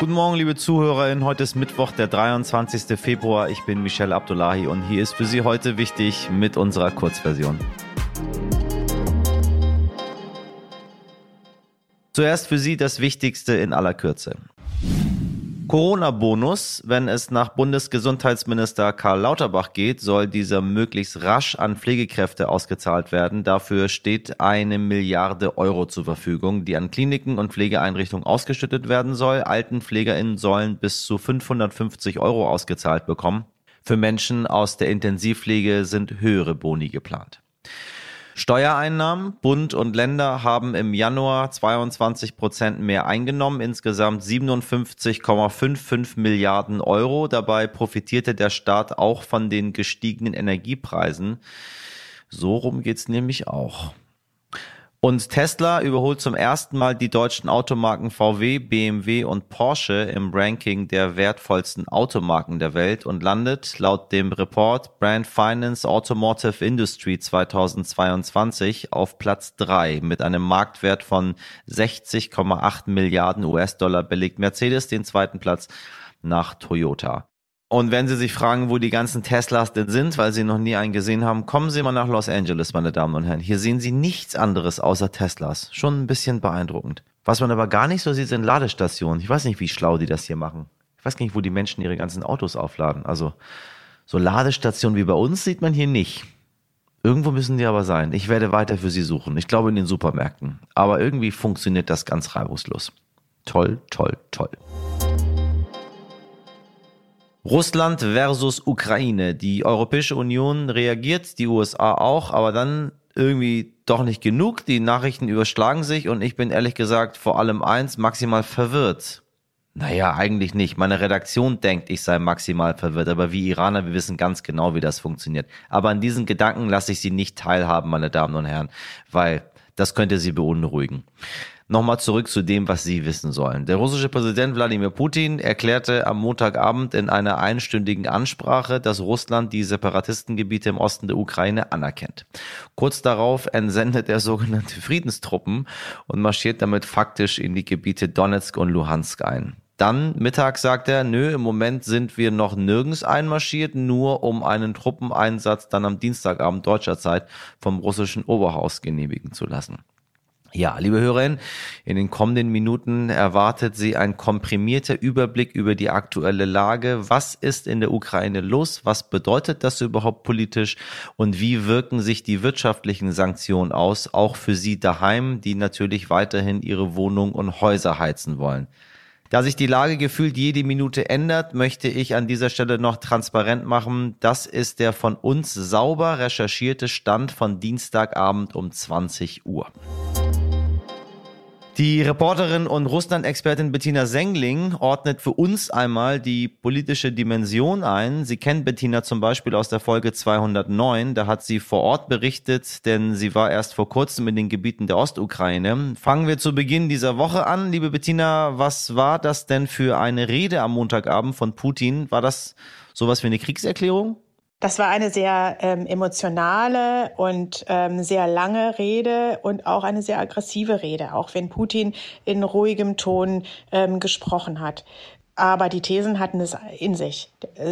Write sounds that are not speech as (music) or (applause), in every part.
Guten Morgen, liebe ZuhörerInnen. Heute ist Mittwoch, der 23. Februar. Ich bin Michelle Abdullahi und hier ist für Sie heute wichtig mit unserer Kurzversion. Zuerst für Sie das Wichtigste in aller Kürze. Corona-Bonus. Wenn es nach Bundesgesundheitsminister Karl Lauterbach geht, soll dieser möglichst rasch an Pflegekräfte ausgezahlt werden. Dafür steht eine Milliarde Euro zur Verfügung, die an Kliniken und Pflegeeinrichtungen ausgeschüttet werden soll. AltenpflegerInnen sollen bis zu 550 Euro ausgezahlt bekommen. Für Menschen aus der Intensivpflege sind höhere Boni geplant. Steuereinnahmen. Bund und Länder haben im Januar 22 Prozent mehr eingenommen, insgesamt 57,55 Milliarden Euro. Dabei profitierte der Staat auch von den gestiegenen Energiepreisen. So rum geht's nämlich auch. Und Tesla überholt zum ersten Mal die deutschen Automarken VW, BMW und Porsche im Ranking der wertvollsten Automarken der Welt und landet laut dem Report Brand Finance Automotive Industry 2022 auf Platz drei mit einem Marktwert von 60,8 Milliarden US-Dollar belegt Mercedes den zweiten Platz nach Toyota. Und wenn Sie sich fragen, wo die ganzen Teslas denn sind, weil Sie noch nie einen gesehen haben, kommen Sie mal nach Los Angeles, meine Damen und Herren. Hier sehen Sie nichts anderes außer Teslas. Schon ein bisschen beeindruckend. Was man aber gar nicht so sieht, sind Ladestationen. Ich weiß nicht, wie schlau die das hier machen. Ich weiß gar nicht, wo die Menschen ihre ganzen Autos aufladen. Also so Ladestationen wie bei uns sieht man hier nicht. Irgendwo müssen die aber sein. Ich werde weiter für Sie suchen. Ich glaube in den Supermärkten. Aber irgendwie funktioniert das ganz reibungslos. Toll, toll, toll. Russland versus Ukraine. Die Europäische Union reagiert, die USA auch, aber dann irgendwie doch nicht genug. Die Nachrichten überschlagen sich und ich bin ehrlich gesagt vor allem eins, maximal verwirrt. Naja, eigentlich nicht. Meine Redaktion denkt, ich sei maximal verwirrt, aber wie Iraner, wir wissen ganz genau, wie das funktioniert. Aber an diesen Gedanken lasse ich Sie nicht teilhaben, meine Damen und Herren, weil das könnte Sie beunruhigen. Nochmal zurück zu dem, was Sie wissen sollen. Der russische Präsident Wladimir Putin erklärte am Montagabend in einer einstündigen Ansprache, dass Russland die Separatistengebiete im Osten der Ukraine anerkennt. Kurz darauf entsendet er sogenannte Friedenstruppen und marschiert damit faktisch in die Gebiete Donetsk und Luhansk ein. Dann Mittag sagt er, nö, im Moment sind wir noch nirgends einmarschiert, nur um einen Truppeneinsatz dann am Dienstagabend deutscher Zeit vom russischen Oberhaus genehmigen zu lassen. Ja, liebe Hörerinnen, in den kommenden Minuten erwartet Sie ein komprimierter Überblick über die aktuelle Lage. Was ist in der Ukraine los? Was bedeutet das überhaupt politisch? Und wie wirken sich die wirtschaftlichen Sanktionen aus, auch für Sie daheim, die natürlich weiterhin Ihre Wohnung und Häuser heizen wollen? Da sich die Lage gefühlt jede Minute ändert, möchte ich an dieser Stelle noch transparent machen, das ist der von uns sauber recherchierte Stand von Dienstagabend um 20 Uhr. Die Reporterin und Russland-Expertin Bettina Sengling ordnet für uns einmal die politische Dimension ein. Sie kennt Bettina zum Beispiel aus der Folge 209. Da hat sie vor Ort berichtet, denn sie war erst vor kurzem in den Gebieten der Ostukraine. Fangen wir zu Beginn dieser Woche an. Liebe Bettina, was war das denn für eine Rede am Montagabend von Putin? War das sowas wie eine Kriegserklärung? Das war eine sehr ähm, emotionale und ähm, sehr lange Rede und auch eine sehr aggressive Rede, auch wenn Putin in ruhigem Ton ähm, gesprochen hat. Aber die Thesen hatten es in sich.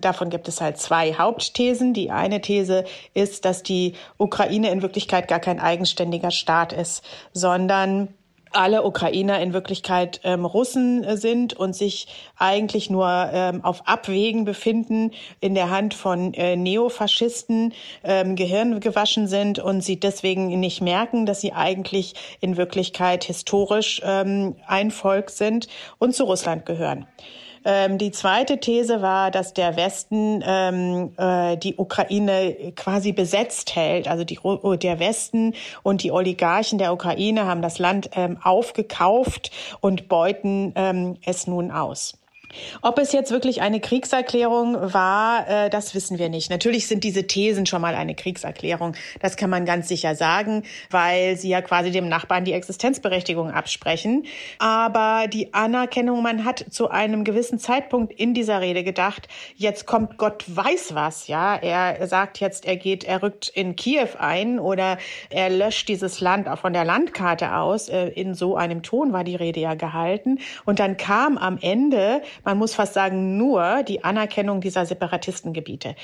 Davon gibt es halt zwei Hauptthesen. Die eine These ist, dass die Ukraine in Wirklichkeit gar kein eigenständiger Staat ist, sondern alle Ukrainer in Wirklichkeit ähm, Russen äh, sind und sich eigentlich nur ähm, auf Abwägen befinden, in der Hand von äh, Neofaschisten ähm, Gehirn gewaschen sind und sie deswegen nicht merken, dass sie eigentlich in Wirklichkeit historisch ähm, ein Volk sind und zu Russland gehören. Ähm, die zweite These war, dass der Westen ähm, äh, die Ukraine quasi besetzt hält. Also die, der Westen und die Oligarchen der Ukraine haben das Land ähm, aufgekauft und beuten ähm, es nun aus. Ob es jetzt wirklich eine Kriegserklärung war, äh, das wissen wir nicht. Natürlich sind diese Thesen schon mal eine Kriegserklärung. Das kann man ganz sicher sagen, weil sie ja quasi dem Nachbarn die Existenzberechtigung absprechen. Aber die Anerkennung, man hat zu einem gewissen Zeitpunkt in dieser Rede gedacht, jetzt kommt Gott weiß was, ja. Er sagt jetzt, er geht, er rückt in Kiew ein oder er löscht dieses Land auch von der Landkarte aus. Äh, in so einem Ton war die Rede ja gehalten. Und dann kam am Ende man muss fast sagen, nur die Anerkennung dieser Separatistengebiete.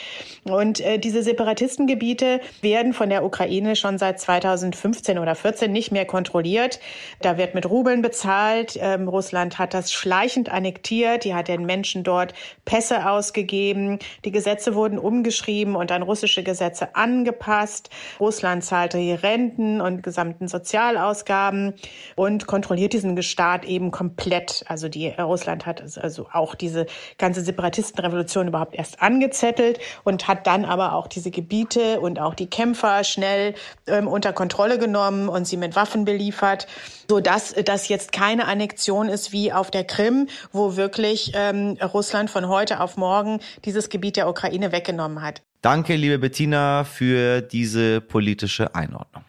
Und äh, diese Separatistengebiete werden von der Ukraine schon seit 2015 oder 14 nicht mehr kontrolliert. Da wird mit Rubeln bezahlt. Ähm, Russland hat das schleichend annektiert. Die hat den Menschen dort Pässe ausgegeben. Die Gesetze wurden umgeschrieben und an russische Gesetze angepasst. Russland zahlte die Renten und gesamten Sozialausgaben und kontrolliert diesen Staat eben komplett. Also die Russland hat also auch diese ganze Separatistenrevolution überhaupt erst angezettelt und hat dann aber auch diese Gebiete und auch die Kämpfer schnell ähm, unter Kontrolle genommen und sie mit Waffen beliefert, so dass das jetzt keine Annexion ist wie auf der Krim, wo wirklich ähm, Russland von heute auf morgen dieses Gebiet der Ukraine weggenommen hat. Danke, liebe Bettina, für diese politische Einordnung.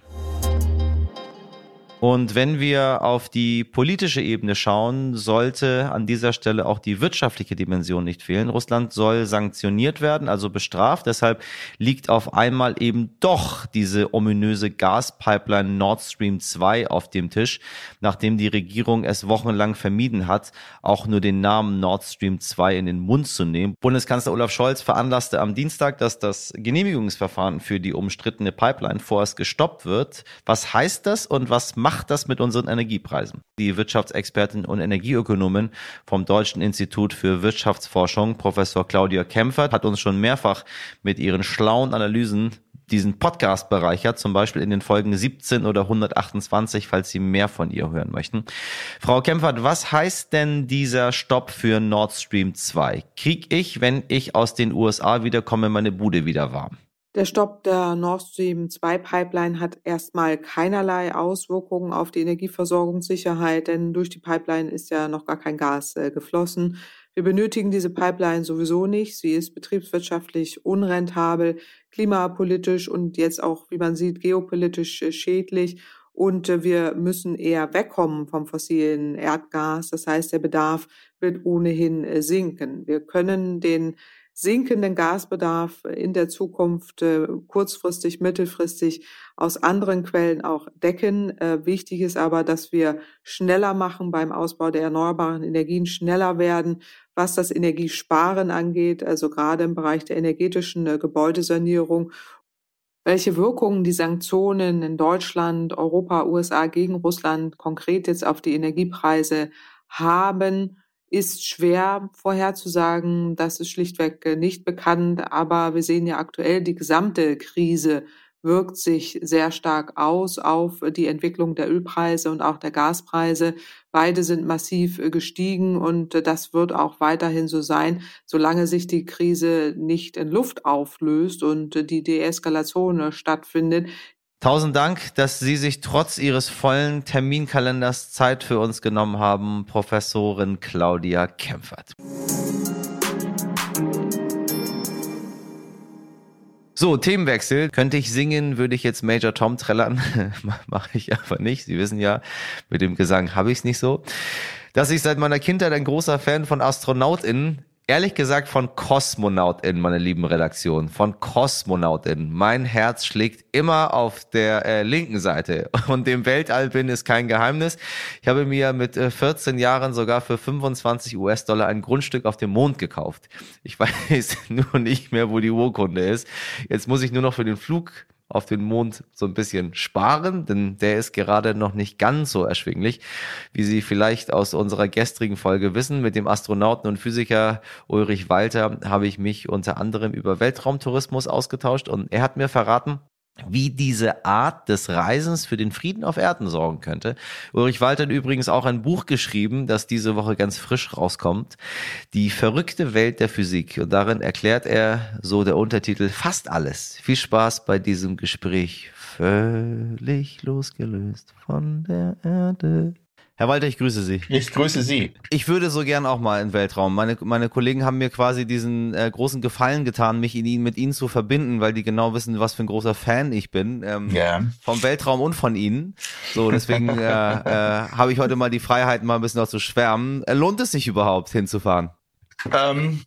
Und wenn wir auf die politische Ebene schauen, sollte an dieser Stelle auch die wirtschaftliche Dimension nicht fehlen. Russland soll sanktioniert werden, also bestraft. Deshalb liegt auf einmal eben doch diese ominöse Gaspipeline Nord Stream 2 auf dem Tisch, nachdem die Regierung es wochenlang vermieden hat, auch nur den Namen Nord Stream 2 in den Mund zu nehmen. Bundeskanzler Olaf Scholz veranlasste am Dienstag, dass das Genehmigungsverfahren für die umstrittene Pipeline vorerst gestoppt wird. Was heißt das und was macht das mit unseren Energiepreisen? Die Wirtschaftsexpertin und Energieökonomin vom Deutschen Institut für Wirtschaftsforschung, Professor Claudia Kempfert, hat uns schon mehrfach mit ihren schlauen Analysen diesen Podcast bereichert, zum Beispiel in den Folgen 17 oder 128, falls Sie mehr von ihr hören möchten. Frau Kempfert, was heißt denn dieser Stopp für Nord Stream 2? Krieg ich, wenn ich aus den USA wiederkomme, meine Bude wieder warm? Der Stopp der Nord Stream 2 Pipeline hat erstmal keinerlei Auswirkungen auf die Energieversorgungssicherheit, denn durch die Pipeline ist ja noch gar kein Gas äh, geflossen. Wir benötigen diese Pipeline sowieso nicht. Sie ist betriebswirtschaftlich unrentabel, klimapolitisch und jetzt auch, wie man sieht, geopolitisch äh, schädlich. Und äh, wir müssen eher wegkommen vom fossilen Erdgas. Das heißt, der Bedarf wird ohnehin äh, sinken. Wir können den sinkenden Gasbedarf in der Zukunft äh, kurzfristig, mittelfristig aus anderen Quellen auch decken. Äh, wichtig ist aber, dass wir schneller machen beim Ausbau der erneuerbaren Energien, schneller werden, was das Energiesparen angeht, also gerade im Bereich der energetischen äh, Gebäudesanierung welche Wirkungen die Sanktionen in Deutschland, Europa, USA gegen Russland konkret jetzt auf die Energiepreise haben ist schwer vorherzusagen. Das ist schlichtweg äh, nicht bekannt. Aber wir sehen ja aktuell, die gesamte Krise wirkt sich sehr stark aus auf die Entwicklung der Ölpreise und auch der Gaspreise. Beide sind massiv äh, gestiegen und äh, das wird auch weiterhin so sein, solange sich die Krise nicht in Luft auflöst und die Deeskalation stattfindet, Tausend Dank, dass Sie sich trotz Ihres vollen Terminkalenders Zeit für uns genommen haben, Professorin Claudia Kempfert. So, Themenwechsel. Könnte ich singen, würde ich jetzt Major Tom trällern. (laughs) Mache ich aber nicht. Sie wissen ja, mit dem Gesang habe ich es nicht so. Dass ich seit meiner Kindheit ein großer Fan von AstronautInnen Ehrlich gesagt von KosmonautInnen, meine lieben Redaktion, von KosmonautInnen. Mein Herz schlägt immer auf der äh, linken Seite (laughs) und dem Weltall bin ist kein Geheimnis. Ich habe mir mit äh, 14 Jahren sogar für 25 US-Dollar ein Grundstück auf dem Mond gekauft. Ich (laughs) weiß nur nicht mehr, wo die Urkunde ist. Jetzt muss ich nur noch für den Flug auf den Mond so ein bisschen sparen, denn der ist gerade noch nicht ganz so erschwinglich, wie Sie vielleicht aus unserer gestrigen Folge wissen. Mit dem Astronauten und Physiker Ulrich Walter habe ich mich unter anderem über Weltraumtourismus ausgetauscht und er hat mir verraten, wie diese Art des Reisens für den Frieden auf Erden sorgen könnte. Ulrich Walter hat übrigens auch ein Buch geschrieben, das diese Woche ganz frisch rauskommt. Die verrückte Welt der Physik. Und darin erklärt er, so der Untertitel, fast alles. Viel Spaß bei diesem Gespräch. Völlig losgelöst von der Erde Herr Walter, ich grüße Sie. Ich grüße Sie. Ich würde so gern auch mal in den Weltraum. Meine, meine Kollegen haben mir quasi diesen äh, großen Gefallen getan, mich in mit Ihnen zu verbinden, weil die genau wissen, was für ein großer Fan ich bin. Ähm, ja. Vom Weltraum und von Ihnen. So, deswegen äh, äh, habe ich heute mal die Freiheit, mal ein bisschen noch zu schwärmen. Äh, lohnt es sich überhaupt hinzufahren? Ähm,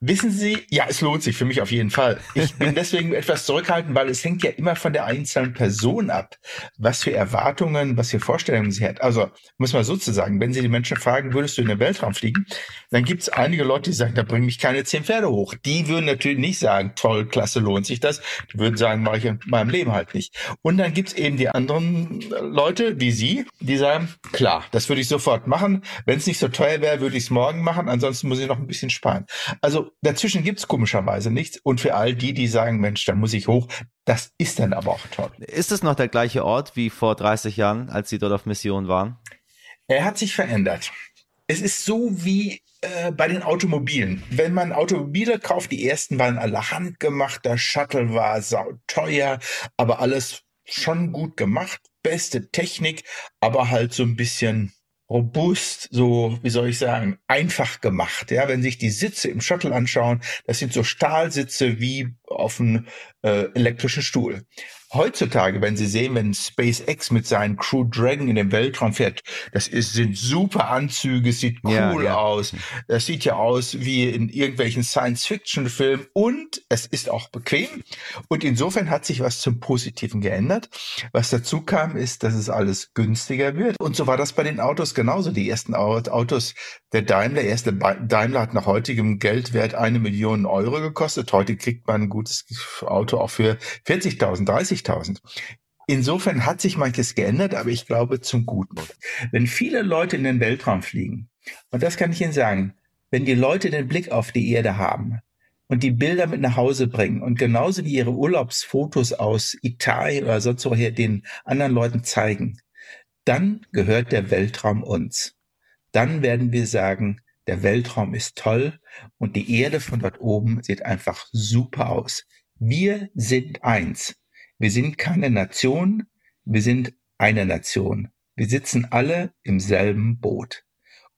wissen Sie, ja, es lohnt sich für mich auf jeden Fall. Ich bin (laughs) deswegen etwas zurückhaltend, weil es hängt ja immer von der einzelnen Person ab, was für Erwartungen, was für Vorstellungen sie hat. Also, muss man sozusagen, wenn Sie die Menschen fragen, würdest du in den Weltraum fliegen, dann gibt es einige Leute, die sagen, da bringen mich keine zehn Pferde hoch. Die würden natürlich nicht sagen, toll, klasse, lohnt sich das. Die würden sagen, mache ich in meinem Leben halt nicht. Und dann gibt es eben die anderen Leute, wie Sie, die sagen, klar, das würde ich sofort machen. Wenn es nicht so teuer wäre, würde ich es morgen machen. Ansonsten muss ich noch ein bisschen sparen. Also dazwischen gibt's komischerweise nichts. Und für all die, die sagen, Mensch, da muss ich hoch, das ist dann aber auch toll. Ist es noch der gleiche Ort wie vor 30 Jahren, als Sie dort auf Mission waren? Er hat sich verändert. Es ist so wie äh, bei den Automobilen. Wenn man Automobile kauft, die ersten waren alle handgemacht, der Shuttle war sau teuer, aber alles schon gut gemacht, beste Technik, aber halt so ein bisschen robust, so, wie soll ich sagen, einfach gemacht. Ja, wenn sich die Sitze im Shuttle anschauen, das sind so Stahlsitze wie auf einem äh, elektrischen Stuhl. Heutzutage, wenn Sie sehen, wenn SpaceX mit seinen Crew Dragon in den Weltraum fährt, das ist, sind super Anzüge, sieht cool ja, ja. aus. Das sieht ja aus wie in irgendwelchen Science-Fiction-Filmen und es ist auch bequem. Und insofern hat sich was zum Positiven geändert. Was dazu kam, ist, dass es alles günstiger wird. Und so war das bei den Autos genauso. Die ersten Autos der Daimler, der erste Daimler hat nach heutigem Geldwert eine Million Euro gekostet. Heute kriegt man ein gutes Auto auch für 40.000, 30.000. Insofern hat sich manches geändert, aber ich glaube zum Guten. Wenn viele Leute in den Weltraum fliegen, und das kann ich Ihnen sagen, wenn die Leute den Blick auf die Erde haben und die Bilder mit nach Hause bringen und genauso wie ihre Urlaubsfotos aus Italien oder sonst woher den anderen Leuten zeigen, dann gehört der Weltraum uns. Dann werden wir sagen, der Weltraum ist toll und die Erde von dort oben sieht einfach super aus. Wir sind eins. Wir sind keine Nation, wir sind eine Nation. Wir sitzen alle im selben Boot.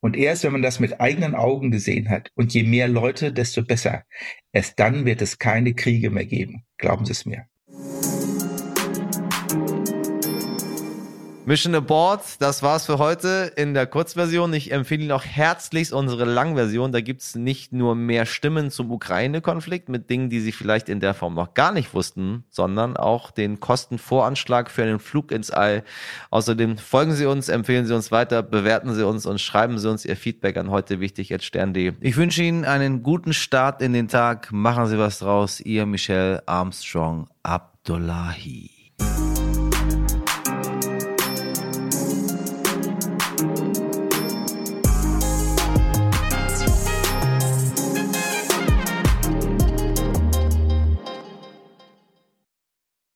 Und erst wenn man das mit eigenen Augen gesehen hat, und je mehr Leute, desto besser, erst dann wird es keine Kriege mehr geben. Glauben Sie es mir. Mission Aboard, das war's für heute in der Kurzversion. Ich empfehle Ihnen auch herzlichst unsere Langversion. Da gibt's nicht nur mehr Stimmen zum Ukraine-Konflikt mit Dingen, die Sie vielleicht in der Form noch gar nicht wussten, sondern auch den Kostenvoranschlag für einen Flug ins All. Außerdem folgen Sie uns, empfehlen Sie uns weiter, bewerten Sie uns und schreiben Sie uns Ihr Feedback an heute wichtig at stern.de. Ich wünsche Ihnen einen guten Start in den Tag. Machen Sie was draus. Ihr Michel Armstrong Abdullahi.